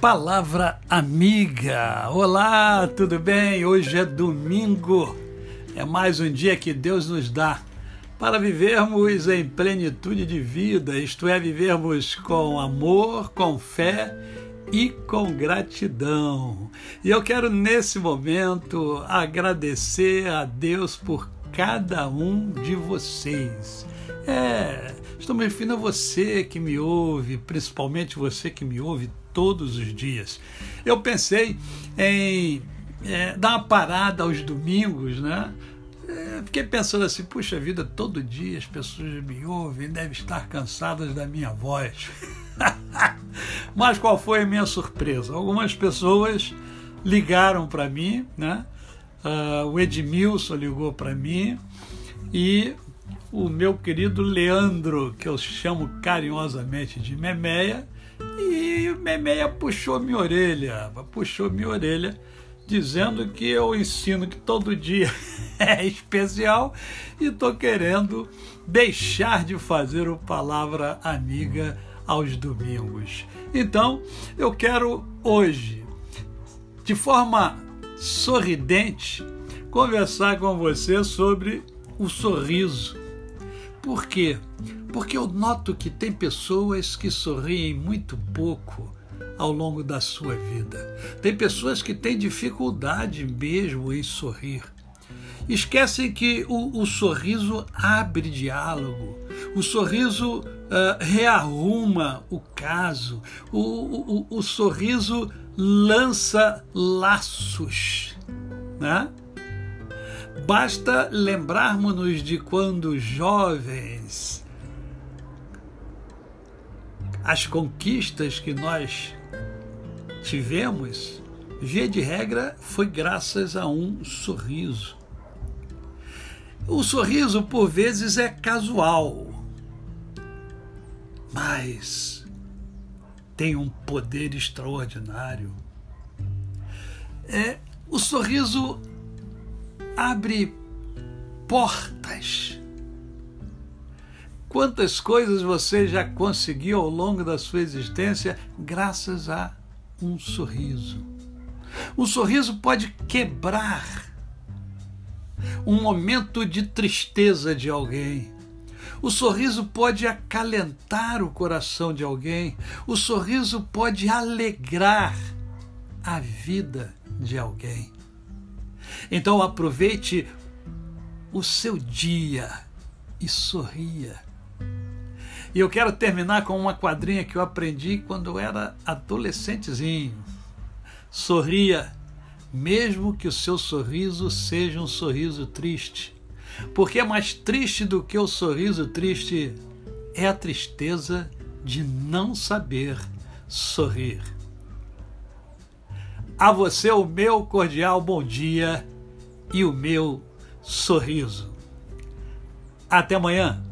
Palavra amiga. Olá, tudo bem? Hoje é domingo. É mais um dia que Deus nos dá para vivermos em plenitude de vida, isto é, vivermos com amor, com fé e com gratidão. E eu quero nesse momento agradecer a Deus por cada um de vocês. É, estou me referindo a você que me ouve, principalmente você que me ouve todos os dias. Eu pensei em é, dar uma parada aos domingos, né? É, fiquei pensando assim, puxa vida, todo dia as pessoas me ouvem, devem estar cansadas da minha voz. Mas qual foi a minha surpresa? Algumas pessoas ligaram para mim, né? Uh, o Edmilson ligou para mim e o meu querido Leandro, que eu chamo carinhosamente de Memeia, e o Memeia puxou minha orelha, puxou minha orelha, dizendo que eu ensino que todo dia é especial e estou querendo deixar de fazer o Palavra Amiga aos domingos. Então, eu quero hoje, de forma sorridente, conversar com você sobre o sorriso. Por quê? Porque eu noto que tem pessoas que sorriem muito pouco ao longo da sua vida. Tem pessoas que têm dificuldade mesmo em sorrir. Esquecem que o, o sorriso abre diálogo, o sorriso uh, rearruma o caso, o, o, o sorriso lança laços. Né? Basta lembrarmos-nos de quando jovens, as conquistas que nós tivemos, via de regra, foi graças a um sorriso. O sorriso, por vezes, é casual, mas tem um poder extraordinário. É, o sorriso abre portas. Quantas coisas você já conseguiu ao longo da sua existência graças a um sorriso? Um sorriso pode quebrar um momento de tristeza de alguém. O sorriso pode acalentar o coração de alguém. O sorriso pode alegrar a vida de alguém. Então aproveite o seu dia e sorria. E eu quero terminar com uma quadrinha que eu aprendi quando eu era adolescentezinho. Sorria, mesmo que o seu sorriso seja um sorriso triste. Porque é mais triste do que o sorriso triste é a tristeza de não saber sorrir. A você o meu cordial bom dia e o meu sorriso. Até amanhã.